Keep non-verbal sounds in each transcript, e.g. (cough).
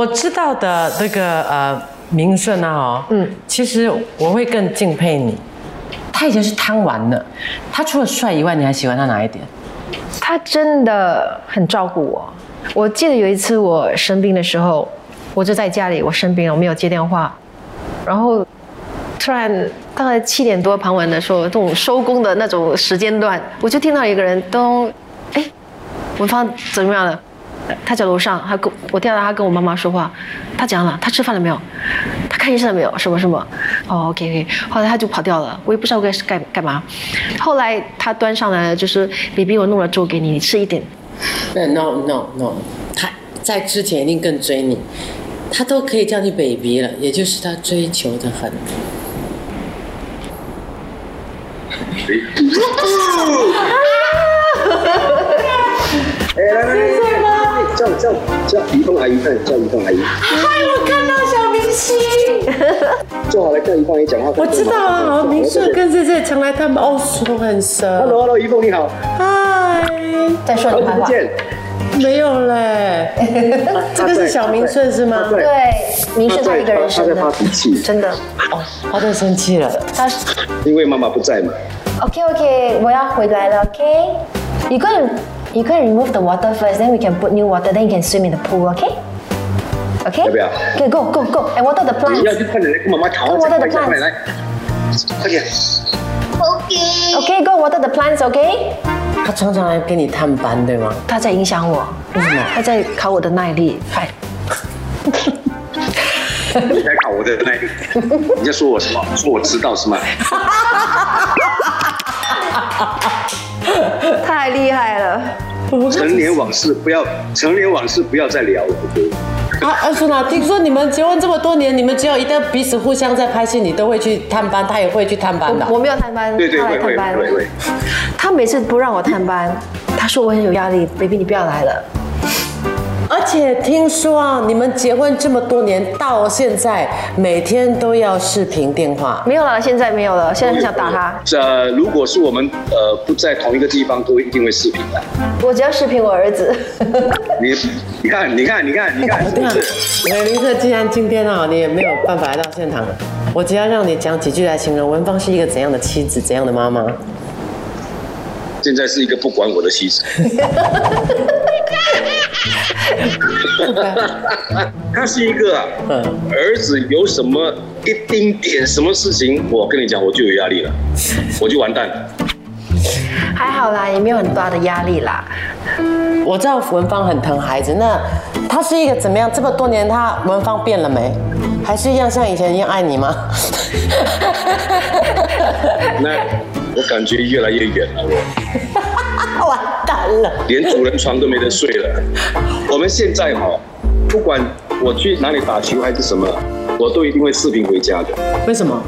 我知道的那个呃明顺啊，哦，嗯，其实我会更敬佩你。他以前是贪玩的，他除了帅以外，你还喜欢他哪一点？他真的很照顾我。我记得有一次我生病的时候，我就在家里，我生病了，我没有接电话，然后突然大概七点多傍晚的时候，这种收工的那种时间段，我就听到一个人都，哎，文芳怎么样了？他在楼上，他跟我听到他跟我妈妈说话，他讲了，他吃饭了没有？他看医生了没有？什么什么？哦，OK OK。后来他就跑掉了，我也不知道该是干干嘛。后来他端上来了，就是 baby，我弄了粥给你，你吃一点。那 no no no，他在之前一定更追你，他都可以叫你 baby 了，也就是他追求的很。(laughs) 哎，来来来，叫叫叫于凤阿姨，快点叫于凤阿姨。嗨，我看到小明星。坐好了，叫于凤阿姨讲话。我知道啊，明顺跟这这常来他们哦，说很熟。Hello，Hello，于凤你好。嗨，再说你坏话。没有嘞，这个是小明顺是吗？对，明顺他一个人生的。他在发脾气。真的。哦，他在生气了。他因为妈妈不在嘛。OK OK，我要回来了。OK，一个人。You can remove the water first, then we can put new water, then you can swim in the pool, okay? Okay? 要不要？Okay, go, go, go. And water the plants. 你要去快点来跟妈妈吵，快 water the plants. 来，快点。Okay. Okay, go water the plants, okay? 他常常来给你探班，对吗？他在影响我。为什么？他在考我的耐力。嗨。你在考我的耐力？你在说我什么？说我知道是吗？(laughs) 太厉害了！成年往事不要，成年往事不要再聊了。啊，阿叔娜，听说你们结婚这么多年，你们只要一旦彼此互相在拍戏，你都会去探班，他也会去探班的。我没有探班，对对会会会。他每次不让我探班，他说我很有压力，baby 你不要来了。而且听说啊，你们结婚这么多年，到现在每天都要视频电话。没有了，现在没有了。现在很想打他。这如果是我们呃不在同一个地方，都一定会视频的。我只要视频我儿子。你你看你看你看你看？美林特，既然今天啊，你也没有办法来到现场，我只要让你讲几句来形容文芳是一个怎样的妻子，怎样的妈妈。现在是一个不管我的妻子。(laughs) (laughs) 他是一个儿子，有什么一丁点什么事情，我跟你讲，我就有压力了，(laughs) 我就完蛋了。还好啦，也没有很大的压力啦。我知道文芳很疼孩子，那他是一个怎么样？这么多年，他文芳变了没？还是一样像以前一样爱你吗？(laughs) 那我感觉越来越远了，我了，连主人床都没得睡了。我们现在哈，不管我去哪里打球还是什么，我都一定会视频回家的。为什么？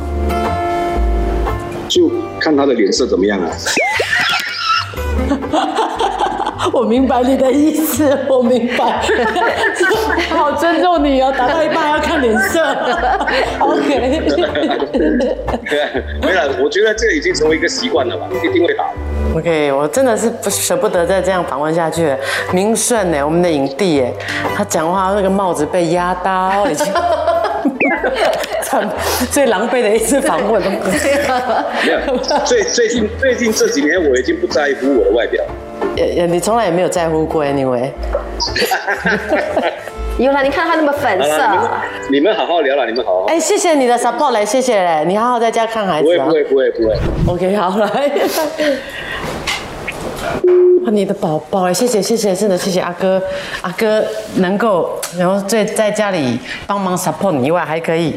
就看他的脸色怎么样啊。(laughs) (laughs) 我明白你的意思，(laughs) 我明白，(laughs) 好尊重你哦。打到一半要看脸色，OK。没了，我觉得这已经成为一个习惯了吧，一定会打。OK，我真的是不舍不得再这样访问下去。明顺呢，我们的影帝哎，他讲话那个帽子被压到，已经最狼狈的一次访问。没有，最最近最近这几年，我已经不在乎我的外表。也也，你从来也没有在乎过，anyway。(laughs) 有了，你看他那么粉色。你们好好聊了，你们好好。哎，谢谢你的 support 来，谢谢嘞，你好好在家看孩子。啊不会不会不会不会。OK，好来。你的宝宝哎，谢谢谢谢，真的谢谢阿哥，阿哥能够然后在在家里帮忙 support 你以外，还可以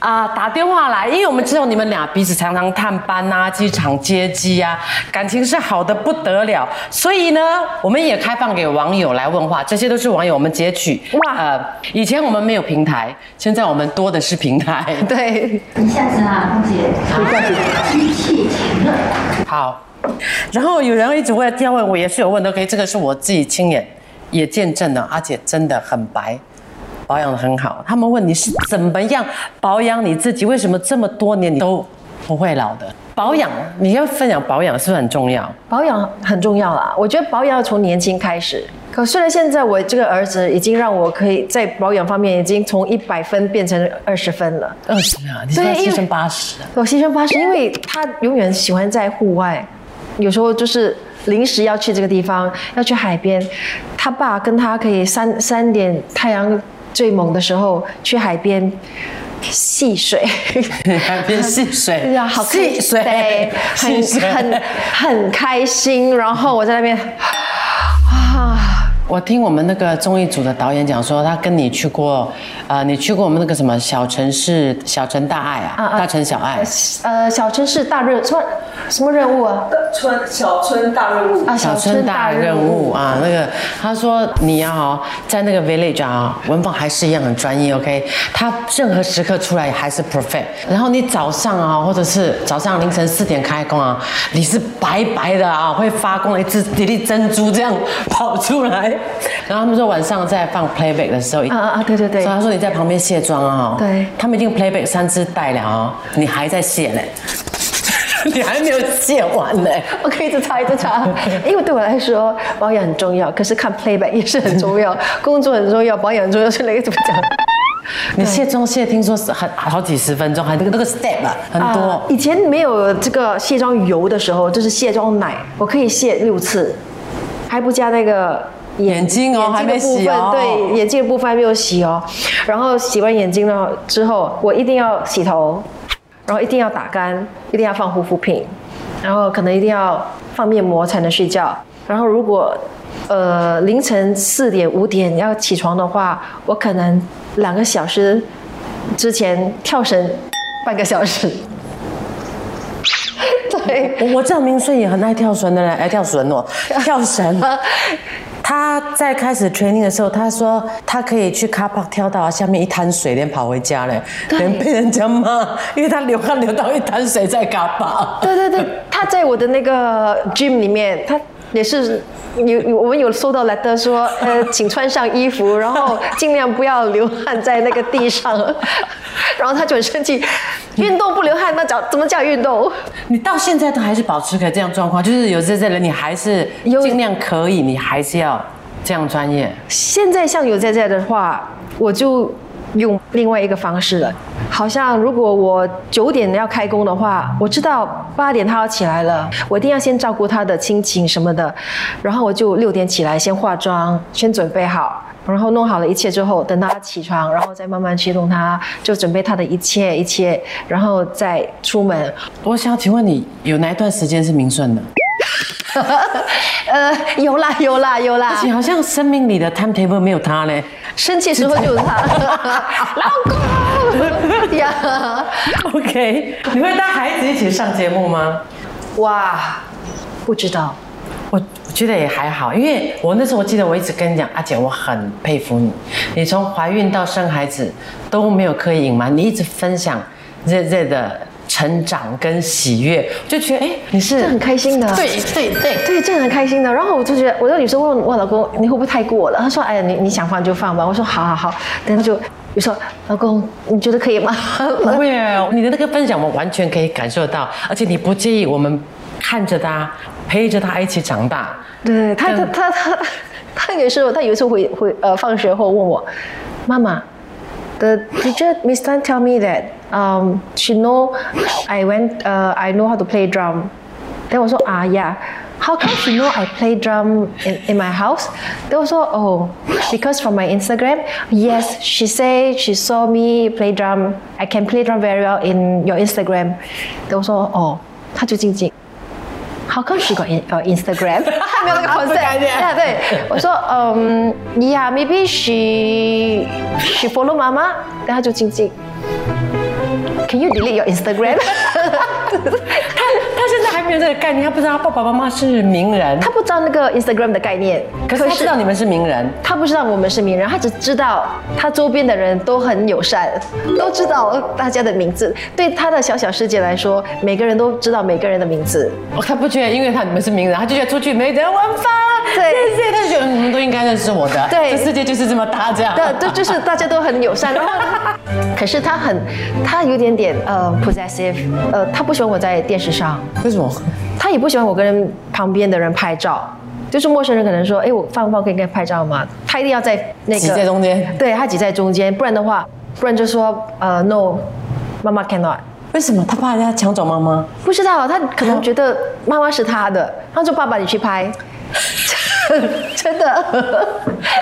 啊打电话来，因为我们知道你们俩彼此常常探班啊，机场接机啊，感情是好的不得了，所以呢，我们也开放给网友来问话，这些都是网友我们截取。哇，呃，以前我们没有平台，现在我们多的是平台，(laughs) 对，一下子啊，空姐，一下子机器停了，好。(laughs) 然后有人一直问，要问我也是有问的，OK，这个是我自己亲眼也见证的，而且真的很白，保养的很好。他们问你是怎么样保养你自己，为什么这么多年你都不会老的？保养你要分享保养是不是很重要？保养很重要啦，我觉得保养要从年轻开始，可虽然现在我这个儿子已经让我可以在保养方面已经从一百分变成二十分了，二十啊，你说对因为牺牲八十啊？我牺牲八十，因为他永远喜欢在户外，有时候就是临时要去这个地方，要去海边，他爸跟他可以三三点太阳最猛的时候去海边戏水。(laughs) 海边戏水，(laughs) 对呀，好戏水，对，很很很开心。然后我在那边，(sighs) 啊，我听我们那个综艺组的导演讲说，他跟你去过，呃，你去过我们那个什么小城市小城大爱啊，啊啊大城小爱，呃，小城市大任什么什么任务啊？村小村大任务，啊，小村大任务啊，那个他说你要哈在那个 village 啊，文芳还是一样很专业，OK，他任何时刻出来还是 perfect。然后你早上啊，或者是早上凌晨四点开工啊，你是白白的啊，会发光的一只一粒珍珠这样跑出来。然后他们说晚上在放 playback 的时候，啊啊啊！对对对所以，他说你在旁边卸妆啊，对他们已经 playback 三支带了啊，你还在卸嘞，(laughs) 你还没有卸完嘞。我可以一直擦一直擦，(laughs) 因为对我来说保养很重要，可是看 playback 也是很重要，(laughs) 工作很重要，保养很重要，是哪个怎么讲？你卸妆卸听说是很好几十分钟，还那个那个 step 啊，很多。啊以前没有这个卸妆油的时候，就是卸妆奶，我可以卸六次，还不加那个眼睛哦还没洗哦对，眼睛的部分还没有洗哦。然后洗完眼睛了之后，我一定要洗头，然后一定要打干，一定要放护肤品，然后可能一定要放面膜才能睡觉。然后如果呃凌晨四点五点要起床的话，我可能两个小时之前跳绳半个小时。对，我我知道明顺也很爱跳绳的人，爱跳绳哦，跳绳。他在开始 training 的时候，他说他可以去 car park 跳到下面一滩水，连跑回家嘞，连被人家骂，因为他流汗流到一滩水在 car park。对对对，他在我的那个 gym 里面，他也是有有我们有收到 letter 说，呃，(laughs) 请穿上衣服，然后尽量不要流汗在那个地上，(laughs) 然后他就很生气，运动不流汗，那叫怎么叫运动？你到现在都还是保持可这样状况，就是有这些人，你还是尽量可以，你还是要这样专业。现在像有在在的话，我就用另外一个方式了。好像如果我九点要开工的话，我知道八点他要起来了，我一定要先照顾他的亲情什么的，然后我就六点起来先化妆，先准备好。然后弄好了一切之后，等他起床，然后再慢慢去弄他，就准备他的一切一切，然后再出门。我想请问你，有哪一段时间是明顺的？(laughs) 呃，有啦有啦有啦而，且好像生命里的 timetable 没有他嘞。生气时候就是他，(laughs) 老公 (laughs) 呀。OK，你会带孩子一起上节目吗？哇，不知道，我觉得也还好，因为我那时候我记得我一直跟你讲，阿姐，我很佩服你，你从怀孕到生孩子都没有刻意隐瞒，你一直分享热热的成长跟喜悦，我就觉得哎，你是这很开心的。对对对，对，这很开心的。然后我就觉得，我有时候问我老公，你会不会太过了？他说，哎呀，你你想放就放吧。我说，好好好。等他就比如说，老公，你觉得可以吗？(laughs) 不会，你的那个分享我完全可以感受到，而且你不介意我们看着他，陪着他一起长大。对他他他他他有时候他有时候会会呃放学后问我，妈妈，the teacher Miss Tan tell me that um she know I went uh I know how to play drum. Then 我说啊 yeah. How come she know I play drum in, in my house? Then 我说 oh because from my Instagram. Yes, she say she saw me play drum. I can play drum very well in your Instagram. Then 我说哦，他就静静。How come she got in, uh, Instagram？还没有那个 concept。yeah, (laughs) 对，我说，嗯、um,，Yeah，maybe she (laughs) she follow 妈妈，然后就静静。 Can you delete your Instagram？(laughs) 他他现在还没有这个概念，他不知道他爸爸妈妈是名人，他不知道那个 Instagram 的概念，可是他知道你们是名人。他不知道我们是名人，他只知道他周边的人都很友善，都知道大家的名字。对他的小小世界来说，每个人都知道每个人的名字。哦，他不觉得，因为他你们是名人，他就觉得出去没人文发，对谢谢，他就觉得你们都应该认识我的，对这世界就是这么大，这样。对，对，就是大家都很友善，然后可是他很，他有点点呃 possessive，呃，他不喜欢我在电视上，为什么？他也不喜欢我跟旁边的人拍照，就是陌生人可能说，哎，我放不放可以跟他拍照吗？他一定要在那个挤在中间对他挤在中间，不然的话，不然就说呃，no，妈妈 cannot。为什么他怕人家抢走妈妈？不知道，他可能觉得妈妈是他的，他说爸爸你去拍，(laughs) (laughs) 真的，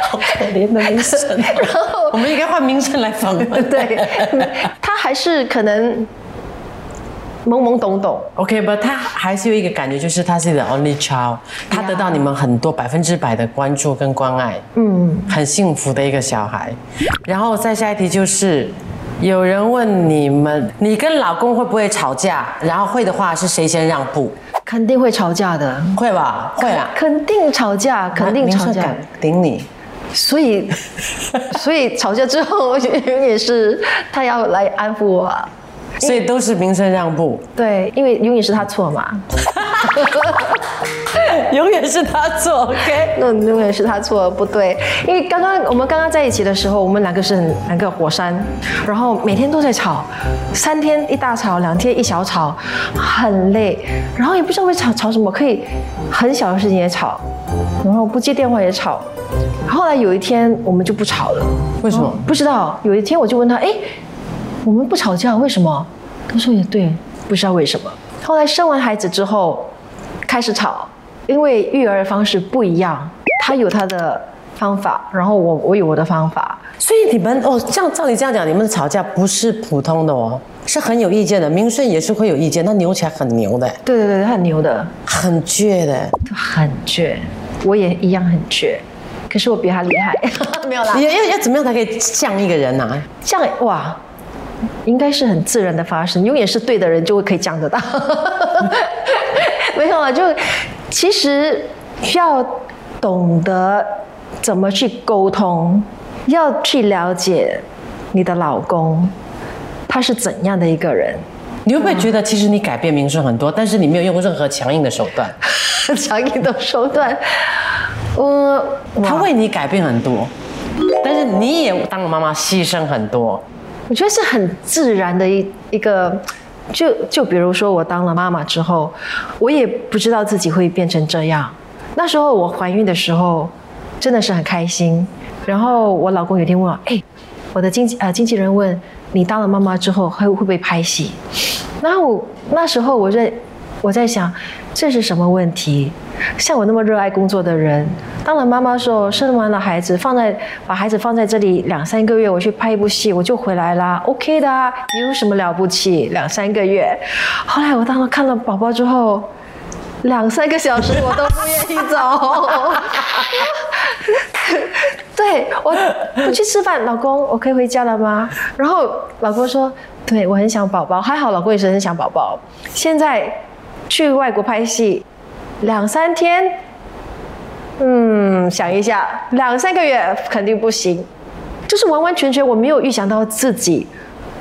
好可怜的名声。然后我们应该换名声来访问。(laughs) 对，他还是可能懵懵懂懂。OK，不，他还是有一个感觉，就是他是你的 only child，他得到你们很多百分之百的关注跟关爱，嗯，很幸福的一个小孩。然后再下一题就是，有人问你们，你跟老公会不会吵架？然后会的话，是谁先让步？肯定会吵架的，会吧？会啊，肯定吵架，肯定吵架。顶你。所以，(laughs) 所以吵架之后也是他要来安抚我啊。所以都是名声让步，对，因为永远是他错嘛，(laughs) 永远是他错。OK，那永远是他错，不对。因为刚刚我们刚刚在一起的时候，我们两个是很两个火山，然后每天都在吵，三天一大吵，两天一小吵，很累。然后也不知道会吵吵什么，可以很小的事情也吵，然后不接电话也吵。后来有一天我们就不吵了，为什么？不知道。有一天我就问他，哎，我们不吵架，为什么？他说也对，不知道为什么。后来生完孩子之后，开始吵，因为育儿方式不一样，他有他的方法，然后我我有我的方法。所以你们哦，这样照你这样讲，你们的吵架不是普通的哦，是很有意见的。明顺也是会有意见，那扭起来很牛的，对对对，他很牛的，很倔的。很倔，我也一样很倔，可是我比他厉害，(laughs) 没有啦。要要要怎么样才可以降一个人啊？像哇，应该是很自然的发生，永远是对的人就会可以讲得到。(laughs) 没有啊，就其实要懂得怎么去沟通，要去了解你的老公他是怎样的一个人。你会不会觉得其实你改变民生很多，但是你没有用任何强硬的手段？强硬的手段，呃，他哇为你改变很多，但是你也当了妈妈牺牲很多。我觉得是很自然的一一个，就就比如说我当了妈妈之后，我也不知道自己会变成这样。那时候我怀孕的时候，真的是很开心。然后我老公有天问我，哎，我的经纪呃经纪人问你当了妈妈之后会会不会拍戏？然后我那时候我在我在想，这是什么问题？像我那么热爱工作的人，当了妈妈的时候，生完了孩子，放在把孩子放在这里两三个月，我去拍一部戏，我就回来啦，OK 的啊，有什么了不起？两三个月。后来我当了看了宝宝之后，两三个小时我都不愿意走。(laughs) 对我，我去吃饭，老公，我可以回家了吗？然后老公说，对我很想宝宝，还好老公也是很想宝宝。现在去外国拍戏，两三天，嗯，想一下，两三个月肯定不行，就是完完全全我没有预想到自己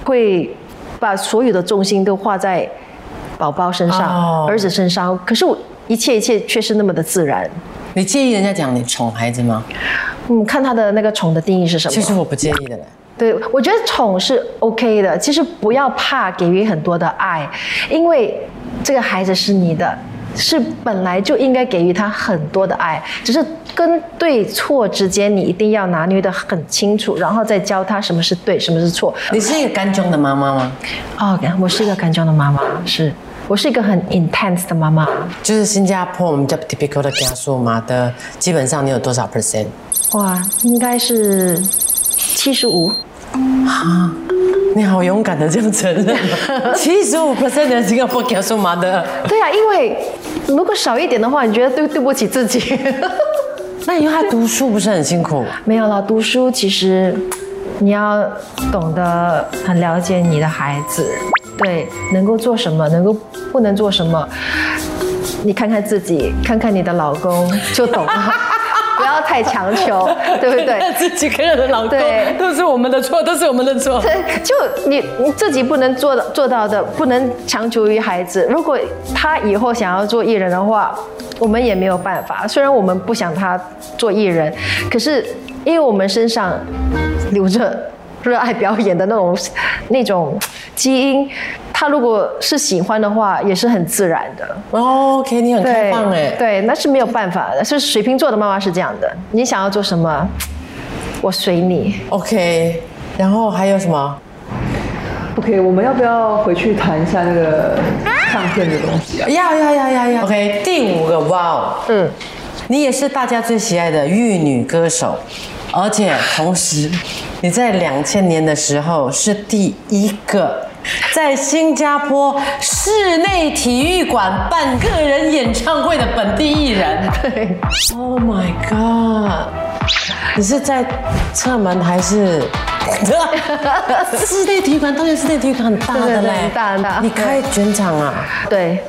会把所有的重心都花在宝宝身上、哦儿子身上，可是我一切一切却是那么的自然。你介意人家讲你宠孩子吗？嗯，看他的那个宠的定义是什么？其实我不介意的嘞。对，我觉得宠是 OK 的，其实不要怕给予很多的爱，因为这个孩子是你的，是本来就应该给予他很多的爱，只是跟对错之间你一定要拿捏的很清楚，然后再教他什么是对，什么是错。你是一个干中的妈妈吗？哦，我是一个干将的妈妈，是我是一个很 intense 的妈妈。就是新加坡我们叫 typical 的家属嘛的，基本上你有多少 percent？哇，应该是七十五。你好勇敢的这样承认，(laughs) 七十五 percent 的新加坡家属妈的，对啊，因为如果少一点的话，你觉得对对不起自己。(laughs) 那以后他读书不是很辛苦？没有了，读书其实你要懂得很了解你的孩子，对，能够做什么，能够不能做什么，你看看自己，看看你的老公就懂了，不 (laughs) 要太强求，(laughs) 对不对？自己跟人的老公对都是我们的错，都是我们的错。对，就你你自己不能做到做到的，不能强求于孩子。如果他以后想要做艺人的话，我们也没有办法。虽然我们不想他做艺人，可是因为我们身上留着热爱表演的那种 (laughs) 那种基因，他如果是喜欢的话，也是很自然的。哦 OK，你很开对放哎。对，那是没有办法的。是水瓶座的妈妈是这样的，你想要做什么，我随你。OK，然后还有什么？OK，我们要不要回去谈一下那个唱片的东西啊？要要要要要。OK，第五个，哇哦，嗯，你也是大家最喜爱的玉女歌手，而且同时你在两千年的时候是第一个在新加坡室内体育馆办个人演唱会的本地艺人。对，Oh my god！你是在侧门还是？(laughs) 室内体育馆，当然室内体育馆很大的嘞，很大很大你开全场啊？对，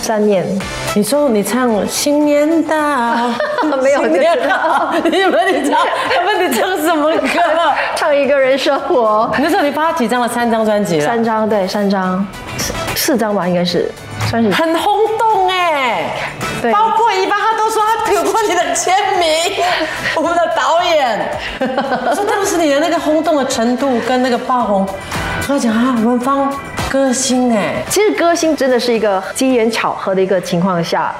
三年。你说你唱新年到，(laughs) 没有新年到，你们你唱，他们你唱什么歌？唱一个人生活，那时候你发几张了？三张专辑了，三张对三张，四四张吧应该是，算是很轰动哎。对包括一般他都说他有过你的签名，我们的导演 (laughs) 说当时你的那个轰动的程度跟那个爆红，他讲啊文芳歌星哎，其实歌星真的是一个机缘巧合的一个情况下，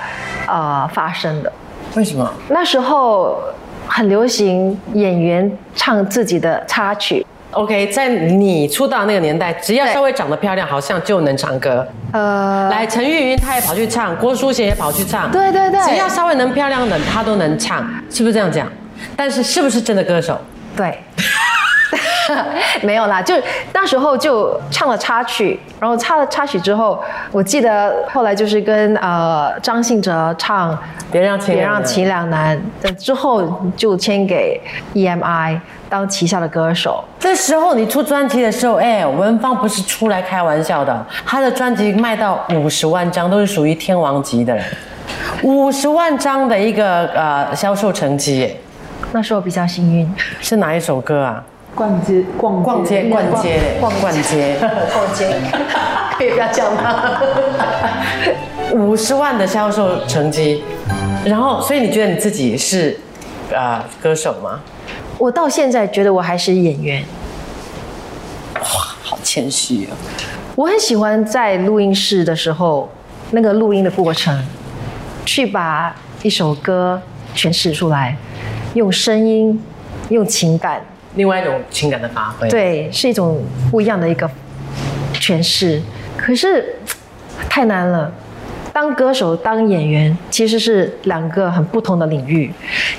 啊、发生的。为什么？那时候很流行演员唱自己的插曲，OK，在你出道那个年代，只要稍微长得漂亮，好像就能唱歌。呃，来，陈玉云她也跑去唱，郭书贤也跑去唱。对对对只要稍微能漂亮的，她都能唱，是不是这样讲？但是是不是真的歌手？对。(laughs) 没有啦，就那时候就唱了插曲，然后唱了插曲之后，我记得后来就是跟呃张信哲唱别让情别让情两难，之后就签给 EMI 当旗下的歌手。这时候你出专辑的时候，哎，文芳不是出来开玩笑的，她的专辑卖到五十万张，都是属于天王级的人，五十万张的一个呃销售成绩，那时候比较幸运，是哪一首歌啊？逛街，逛逛街，逛街嘞，逛逛街，逛街 (laughs) 可以不要叫吗？五十万的销售成绩，然后，所以你觉得你自己是啊、歌手吗？我到现在觉得我还是演员，哇好谦虚哦。我很喜欢在录音室的时候那个录音的过程，去把一首歌诠释出来，用声音，用情感，另外一种情感的发挥。，对，是一种不一样的一个诠释。可是太难了。当歌手、当演员其实是两个很不同的领域。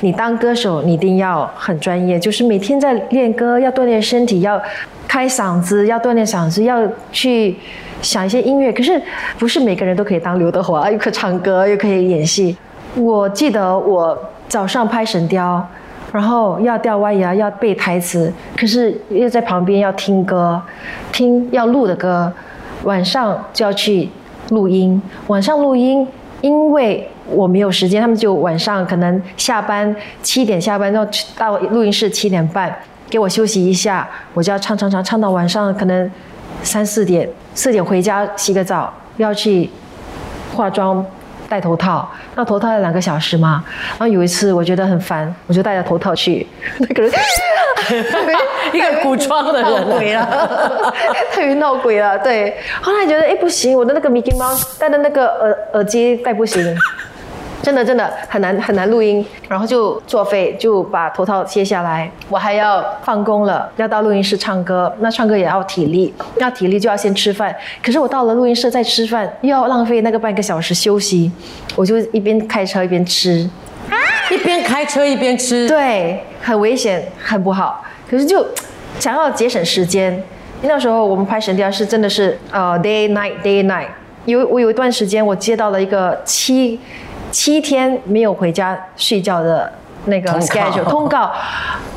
你当歌手，你一定要很专业，就是每天在练歌，要锻炼身体，要开嗓子，要锻炼嗓子，要去想一些音乐。可是不是每个人都可以当刘德华，又可以唱歌，又可以演戏。我记得我早上拍《神雕》，然后要吊歪牙，要背台词，可是又在旁边要听歌，听要录的歌，晚上就要去录音。晚上录音，因为我没有时间，他们就晚上可能下班七点下班，要到录音室七点半，给我休息一下，我就要唱唱唱唱到晚上可能三四点，四点回家洗个澡，要去化妆。戴头套，那头套要两个小时嘛。然后有一次我觉得很烦，我就戴着头套去，那个人 (laughs) 一个古装的闹人鬼了，(laughs) 太于闹鬼了。对，后来觉得哎不行，我的那个 Mickey Mouse 戴的那个耳耳机戴不行。真的真的很难很难录音，然后就作废，就把头套卸下来。我还要放工了，要到录音室唱歌，那唱歌也要体力，要体力就要先吃饭。可是我到了录音室再吃饭，又要浪费那个半个小时休息，我就一边开车一边吃，一边开车一边吃。对，很危险，很不好。可是就想要节省时间，那时候我们拍《神雕》是真的是呃 day night day night。有我有一段时间，我接到了一个七七天没有回家睡觉的那个 schedule 通告，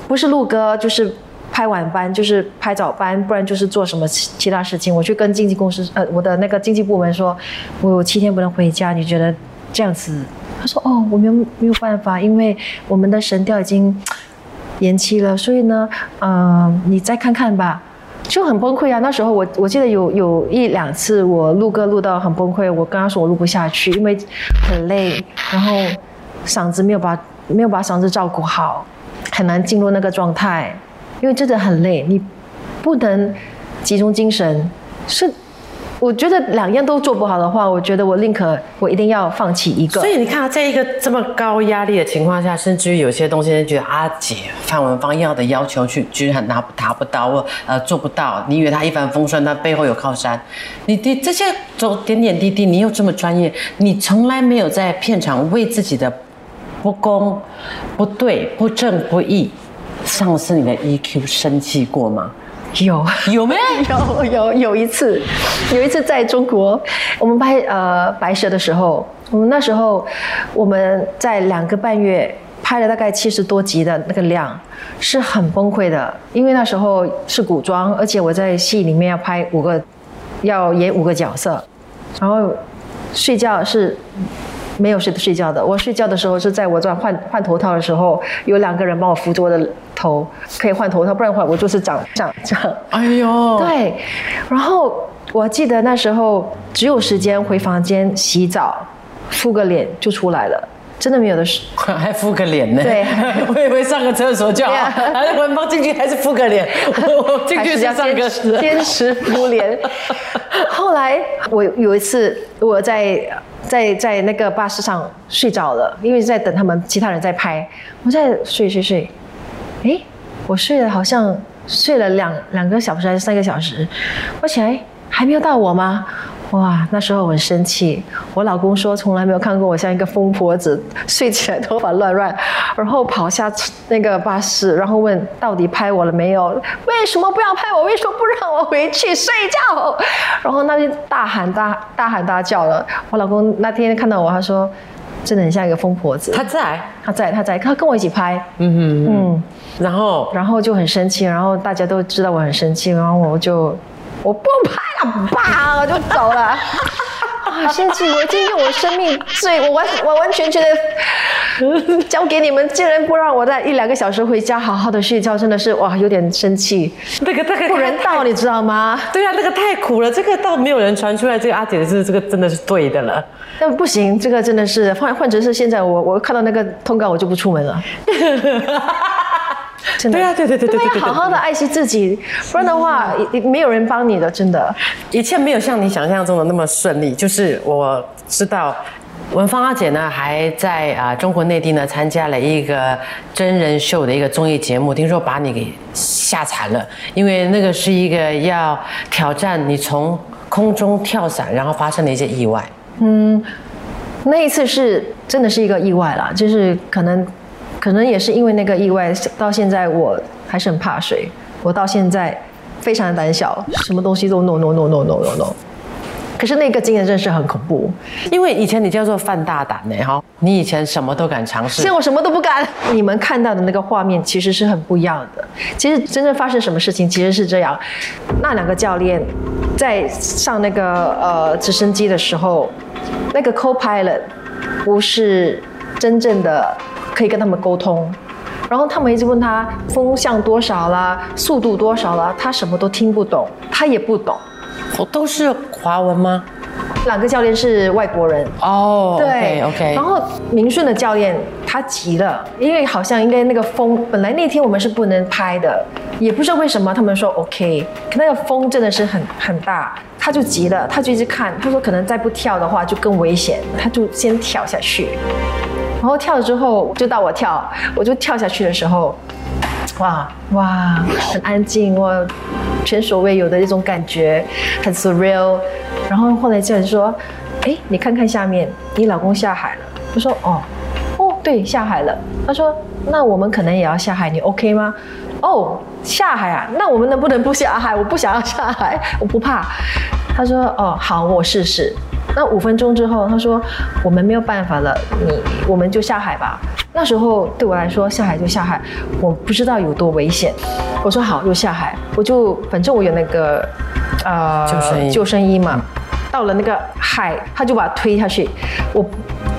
不是录歌就是。拍晚班就是拍早班，不然就是做什么其其他事情。我去跟经纪公司，呃，我的那个经纪部门说，我有七天不能回家，你觉得这样子？他说，哦，我没有没有办法，因为我们的神调已经延期了，所以呢，嗯、你再看看吧。就很崩溃啊！那时候我我记得有有一两次我录歌录到很崩溃，我跟他说我录不下去，因为很累，然后嗓子没有把没有把嗓子照顾好，很难进入那个状态，因为真的很累。你不能集中精神，是我觉得两样都做不好的话，我觉得我宁可我一定要放弃一个所。以你看，在一个这么高压力的情况下，甚至于有些东西觉得阿姐范文芳要的要求去居然拿达不到，或呃做不到，你以为他一帆风顺，他背后有靠山，你的这些走点点滴滴，你又这么专业，你从来没有在片场为自己的不公、不对、不正、不义，丧失你的 EQ 生气过吗？有有没？有 (laughs) 有有一次，有一次在中国，我们拍呃白蛇的时候，我们那时候我们在两个半月拍了大概七十多集的那个量，是很崩溃的，因为那时候是古装，而且我在戏里面要拍五个，要演五个角色，然后睡觉是。没有睡睡觉的，我睡觉的时候是在我这换换头套的时候，有两个人帮我扶着我的头，可以换头套，不然的话我就是长长长。哎呦，对，然后我记得那时候只有时间回房间洗澡，敷个脸就出来了，真的没有的事。还敷个脸呢？对 (laughs) 我以为上个厕所就好，还是文芳进去还是敷个脸，(laughs) 我我进去还是要上个坚持 (laughs) 坚持敷脸。后来我有一次我在在在那个巴士上睡着了，因为在等他们其他人在拍，我在睡睡睡，诶，我睡了好像睡了两两个小时还是三个小时，我起来还没有到我吗？哇，那时候我很生气。我老公说从来没有看过我像一个疯婆子，睡起来头发乱乱，然后跑下那个巴士，然后问到底拍我了没有？为什么不要拍我？为什么不让我回去睡觉？然后那边大喊大大喊大叫了。我老公那天看到我，他说真的很像一个疯婆子。他在，他在他在他跟我一起拍，嗯哼，嗯，然后然后就很生气，然后大家都知道我很生气，然后我就我不拍了，啪，我就走了。啊，生气！我已经用我生命最，我完完完全全的 (laughs) 交给你们，竟然不让我在一两个小时回家好好的睡觉，真的是哇，有点生气，那个那个不人道，你知道吗？对啊，那个太苦了，这个倒没有人传出来，这个阿姐的这这个真的是对的了。但不行，这个真的是换换成是现在我我看到那个通告我就不出门了。(laughs) 真的对啊对对对对对对好好的爱惜自己，不然的话，也没有人帮你的，真的。一切没有像你想象中的那么顺利。就是我知道文芳阿姐呢，还在啊、中国内地呢参加了一个真人秀的一个综艺节目，听说把你给吓惨了，因为那个是一个要挑战你从空中跳伞，然后发生了一些意外。嗯那一次是真的是一个意外啦，就是可能，可能也是因为那个意外，到现在我还是很怕水，我到现在非常的胆小，什么东西都 no no no no no no no。可是那个经验真是很恐怖，因为以前你叫做犯大胆呢，哈，你以前什么都敢尝试现在。我什么都不敢。你们看到的那个画面其实是很不一样的。其实真正发生什么事情其实是这样，那两个教练在上那个呃直升机的时候，那个 co-pilot 不是真正的可以跟他们沟通。然后他们一直问他风向多少啦，速度多少啦，他什么都听不懂，他也不懂。哦都是华文吗？两个教练是外国人，哦对，OK OK，然后明顺的教练他急了，因为好像应该那个风，本来那天我们是不能拍的，也不知道为什么他们说 OK，可那个风真的是很很大，他就急了，他就一直看，他说可能再不跳的话就更危险，他就先跳下去，然后跳了之后就到我跳，我就跳下去的时候，哇哇，很安静，我前所未有的一种感觉，很 surreal。然后后来教练说：“哎，你看看下面，你老公下海了。”我说：“哦，哦，对，下海了。”他说：“那我们可能也要下海，你 OK 吗？”哦，下海啊？那我们能不能不下海？我不想要下海，我不怕。他说：“哦，好，我试试。”那五分钟之后，他说：“我们没有办法了，你我们就下海吧。”那时候对我来说，下海就下海，我不知道有多危险。我说好，就下海，我就反正我有那个呃救生衣嘛。到了那个海，他就把我推下去，我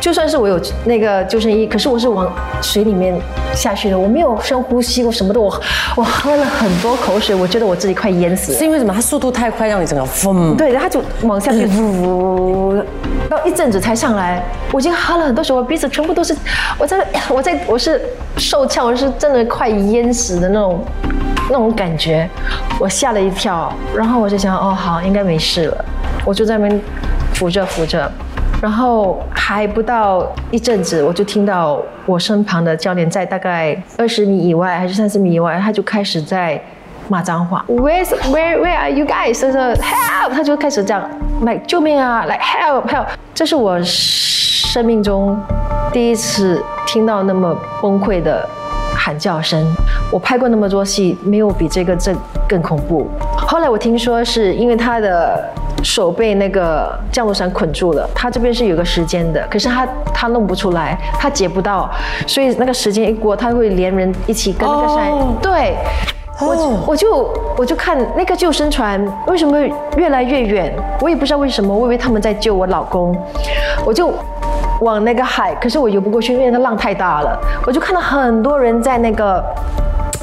就算是我有那个救生衣，可是我是往水里面下去的，我没有深呼吸，我什么都我我喝了很多口水，我觉得我自己快淹死了。是因为什么？它速度太快，让你整个疯。对，然后就往下去，呜，到一阵子才上来。我已经喝了很多水，我鼻子全部都是，我在我在我是受呛，我是真的快淹死的那种那种感觉，我吓了一跳，然后我就想，哦，好，应该没事了，我就在那边扶着扶着，然后还不到一阵子，我就听到我身旁的教练在大概二十米以外还是三十米以外，他就开始在。骂脏话，Where's where where are you guys？他说 Help，他就开始这样，like 救命啊，like Help Help。这是我生命中第一次听到那么崩溃的喊叫声。我拍过那么多戏，没有比这个这更恐怖。后来我听说是因为他的手被那个降落伞捆住了，他这边是有个时间的，可是他他弄不出来，他解不到，所以那个时间一过，他会连人一起跟那个山对。我我就我就看那个救生船为什么越来越远，我也不知道为什么，我以为他们在救我老公，我就往那个海，可是我游不过去，因为那浪太大了，我就看到很多人在那个。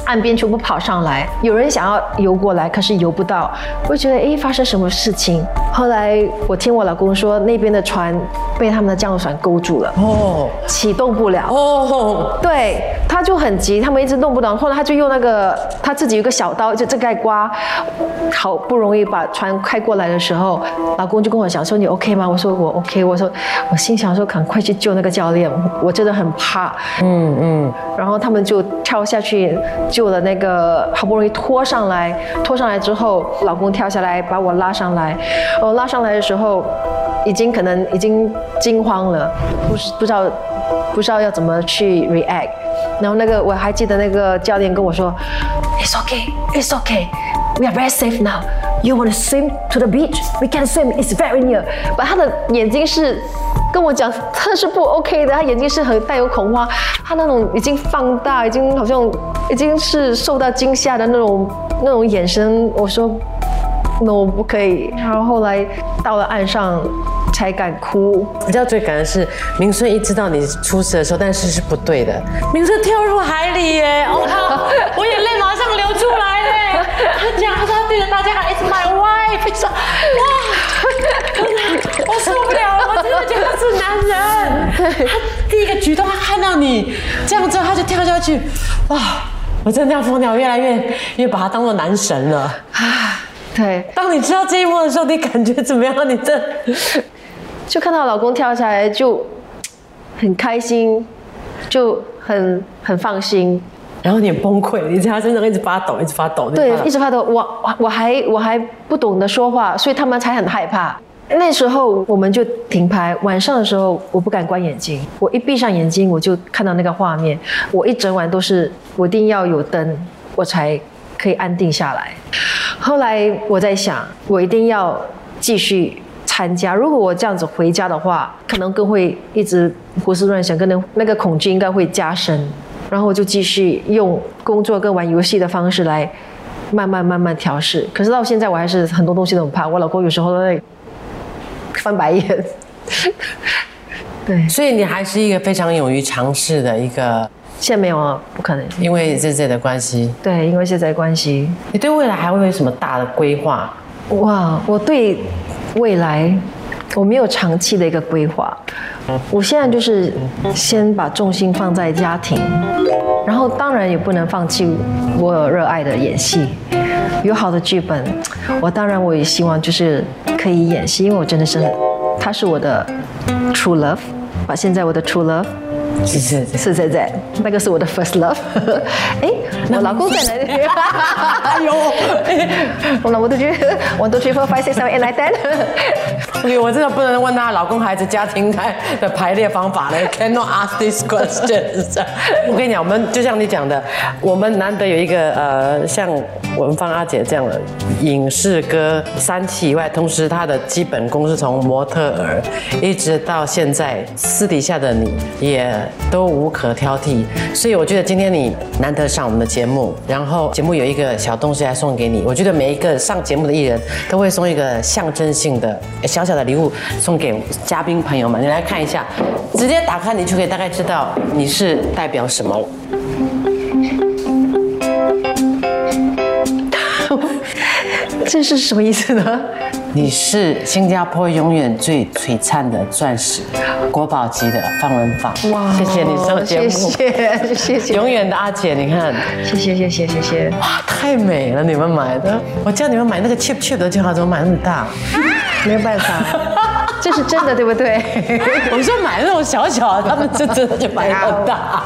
岸边全部跑上来，有人想要游过来，可是游不到。我觉得，哎，发生什么事情？后来我听我老公说，那边的船被他们的降落伞勾住了，哦，启动不了。哦，对，他就很急，他们一直弄不懂。后来他就用那个他自己有个小刀，就这盖刮，好不容易把船开过来的时候，老公就跟我讲说：“你 OK 吗？”我说：“我 OK。”我说：“我心想说，赶快去救那个教练，我真的很怕。”嗯嗯，然后他们就跳下去。救了那个，好不容易拖上来，拖上来之后，老公跳下来把我拉上来。我拉上来的时候，已经可能已经惊慌了，不是不知道不知道要怎么去 react。然后那个我还记得那个教练跟我说，It's okay, it's okay, we are very safe now. You want to swim to the beach? We can swim. It's very near. 把他的眼睛是。跟我讲他是不 OK 的，他眼睛是很带有恐慌，他那种已经放大，已经好像已经是受到惊吓的那种那种眼神。我说，no 不可以。然后后来到了岸上才敢哭。你知道最感人是明顺一知道你出事的时候，但是是不对的，明顺跳入海里耶！(laughs) 我靠，我眼泪马上流出来嘞。他讲，他说他对着大家喊 It's my wife，说哇，我受不了了，我。真的觉得他是男人。他第一个举动，他看到你这样之后，他就跳下去。哇！我真的要疯掉，越来越越把他当做男神了。啊，对。当你知道这一幕的时候，你感觉怎么样？你这就看到老公跳下来，就很开心，就很很放心。然后你崩溃，你他身上一直发抖，一直发抖。对，一直发抖。我我还我还不懂得说话，所以他们才很害怕。那时候我们就停拍。晚上的时候，我不敢关眼睛，我一闭上眼睛，我就看到那个画面。我一整晚都是，我一定要有灯，我才可以安定下来。后来我在想，我一定要继续参加。如果我这样子回家的话，可能更会一直胡思乱想，可能那个恐惧应该会加深。然后我就继续用工作跟玩游戏的方式来慢慢慢慢调试。可是到现在，我还是很多东西都很怕。我老公有时候都在。翻白眼，(laughs) 对，所以你还是一个非常勇于尝试的一个。现在没有啊，不可能，因为现在的关系。对，因为现在关系。你对未来还会有什么大的规划？哇，我对未来我没有长期的一个规划。我现在就是先把重心放在家庭，然后当然也不能放弃我热爱的演戏。有好的剧本，我当然我也希望就是可以演戏，因为我真的是，他是我的 true love，把现在我的 true love。是是是在在，那个是我的 first love。哎，我老公在哪里？哎呦，我老公都觉得，one two three four five six seven eight nine ten。OK，我真的不能问他老公孩子家庭开的排列方法了，cannot ask this question。我跟你讲，我们就像你讲的，我们难得有一个呃像。文芳阿姐这样的影视歌三期以外，同时她的基本功是从模特儿一直到现在私底下的你也都无可挑剔，所以我觉得今天你难得上我们的节目，然后节目有一个小东西来送给你，我觉得每一个上节目的艺人都会送一个象征性的小小的礼物送给嘉宾朋友们，你来看一下，直接打开你就可以大概知道你是代表什么。这是什么意思呢？你是新加坡永远最璀璨的钻石，国宝级的方文芳。哇，谢谢你上节目，谢谢谢谢，永远的阿姐，你看，谢谢谢谢谢谢。哇，太美了，你们买的，我叫你们买那个 cheap cheap 的就好，怎么买那么大？没有办法，(laughs) 这是真的，对不对？(laughs) 我说买那种小小的，他们就真的就买那么大。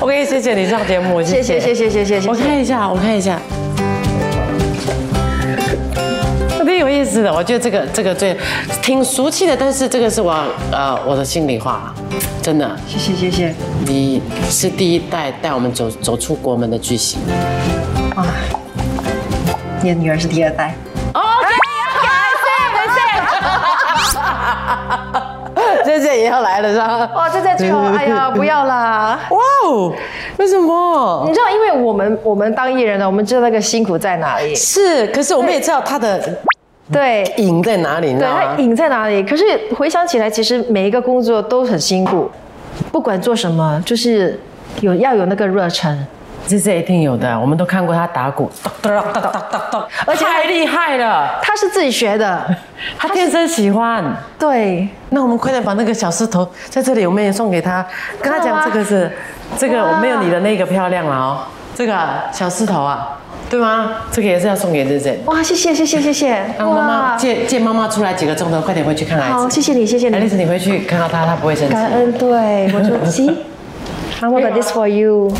OK，谢谢你上节目，谢谢谢谢谢谢谢谢。我看一下，我看一下。挺有意思的，我觉得这个这个最挺俗气的，但是这个是我呃我的心里话，真的。谢谢谢谢。你是第一代带我们走走出国门的巨星。啊，你的女儿是第二代。OK OK，谢谢也要来了是吧？哇，这在最后，哎呀，不要啦！哇哦，为什么？你知道，因为我们我们当艺人的，我们知道那个辛苦在哪里。是，可是我们也知道他的。对，瘾在哪里？对，它瘾在哪里？可是回想起来，其实每一个工作都很辛苦，不管做什么，就是有要有那个热忱。这是一定有的，我们都看过他打鼓，而 (laughs) 且太厉害了。他是自己学的，(laughs) 他天生喜欢。对，那我们快点把那个小石头在这里，我们也送给他，跟他讲这个是，这个我没有你的那个漂亮了哦，这个小石头啊。对吗？这个也是要送给姐姐。哇，谢谢谢谢谢谢。(laughs) 让妈妈借借妈妈出来几个钟头，快点回去看孩子。好，谢谢你谢谢你。爱丽丝，你回去看到他，他不会生气。感恩，对我说，(laughs) see，I want this for you。